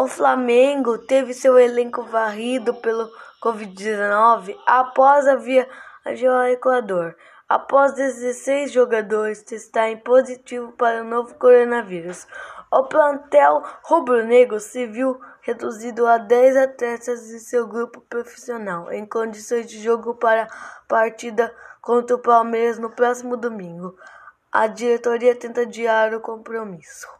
O Flamengo teve seu elenco varrido pelo Covid-19 após a viagem ao Equador, após 16 jogadores testarem positivo para o novo coronavírus. O plantel rubro-negro se viu reduzido a 10 atletas de seu grupo profissional, em condições de jogo para a partida contra o Palmeiras no próximo domingo. A diretoria tenta adiar o compromisso.